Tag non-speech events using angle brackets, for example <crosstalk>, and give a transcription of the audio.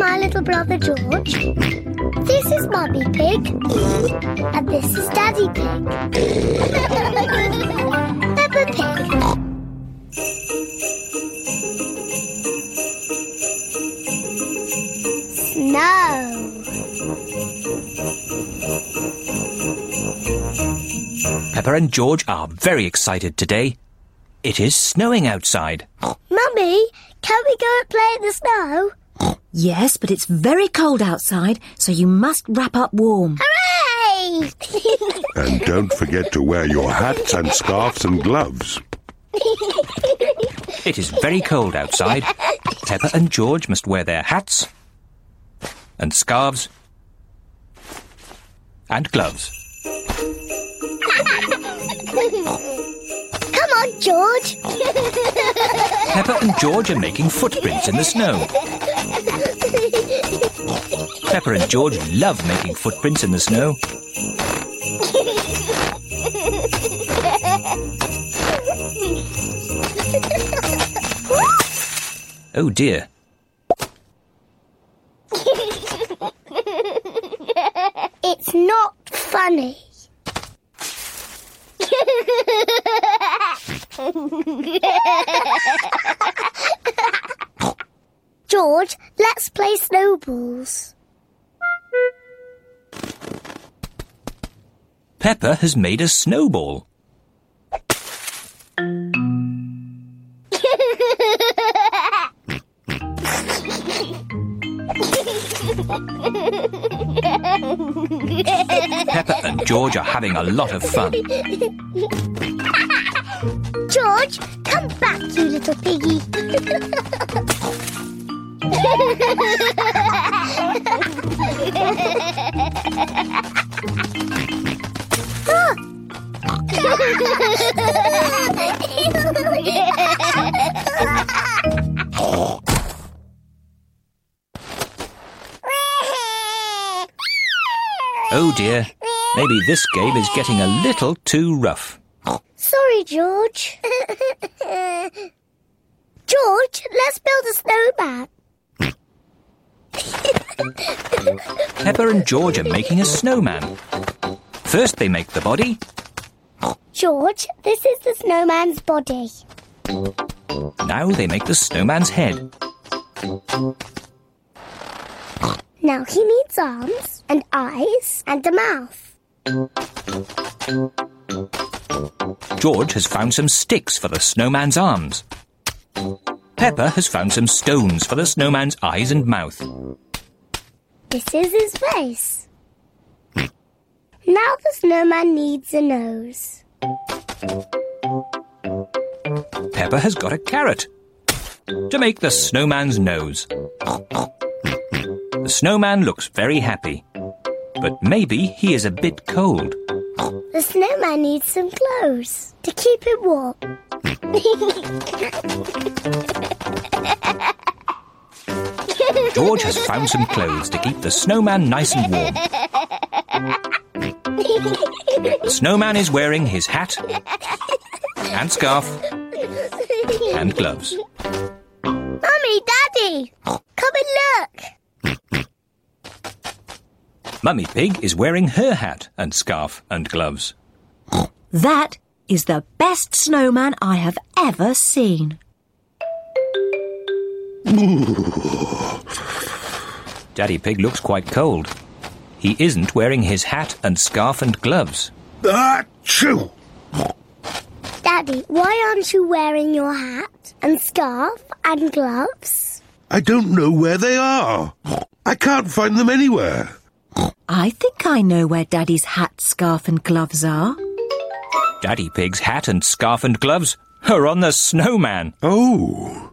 my little brother George. This is Mummy Pig. And this is Daddy Pig. <laughs> Peppa Pig. Snow. Peppa and George are very excited today. It is snowing outside. Mummy, can we go and play in the snow? Yes, but it's very cold outside, so you must wrap up warm. Hooray! <laughs> <laughs> And don't forget to wear your hats and scarves and gloves. It is very cold outside. Peppa and George must wear their hats and scarves and gloves. <laughs> Come on, George. Peppa and George are making footprints in the snow. Peppa and George love making footprints in the snow. Oh dear. It's not funny. George, let's play snowballs. Peppa has made a snowball. Peppa and George are having a lot of fun. George, come back, you little piggy. <laughs> Oh dear. Maybe this game is getting a little too rough. Sorry, George. George, let's build a snowman. Peppa and George are making a snowman. First they make the body, George, this is the snowman's body. now they make the snowman's head. Now he needs arms and eyes and a mouth. George has found some sticks for the snowman's arms. Peppa has found some stones for the snowman's eyes and mouth. This is his face. Now the snowman needs a nose. Peppa has got a carrot to make the snowman's nose. The snowman looks very happy, but maybe he is a bit cold. The snowman needs some clothes to keep him warm. George has found some clothes to keep the snowman nice and warm. The snowman is wearing his hat and scarf and gloves. Mummy, Daddy, come and look. Mummy Pig is wearing her hat and scarf and gloves. That is the best snowman I have ever seen. Daddy Pig looks quite cold. He isn't wearing his hat and scarf and gloves. Achoo! Daddy, why aren't you wearing your hat and scarf and gloves? I don't know where they are. I can't find them anywhere. I think I know where Daddy's hat, scarf, and gloves are. Daddy Pig's hat and scarf and gloves are on the snowman. Oh.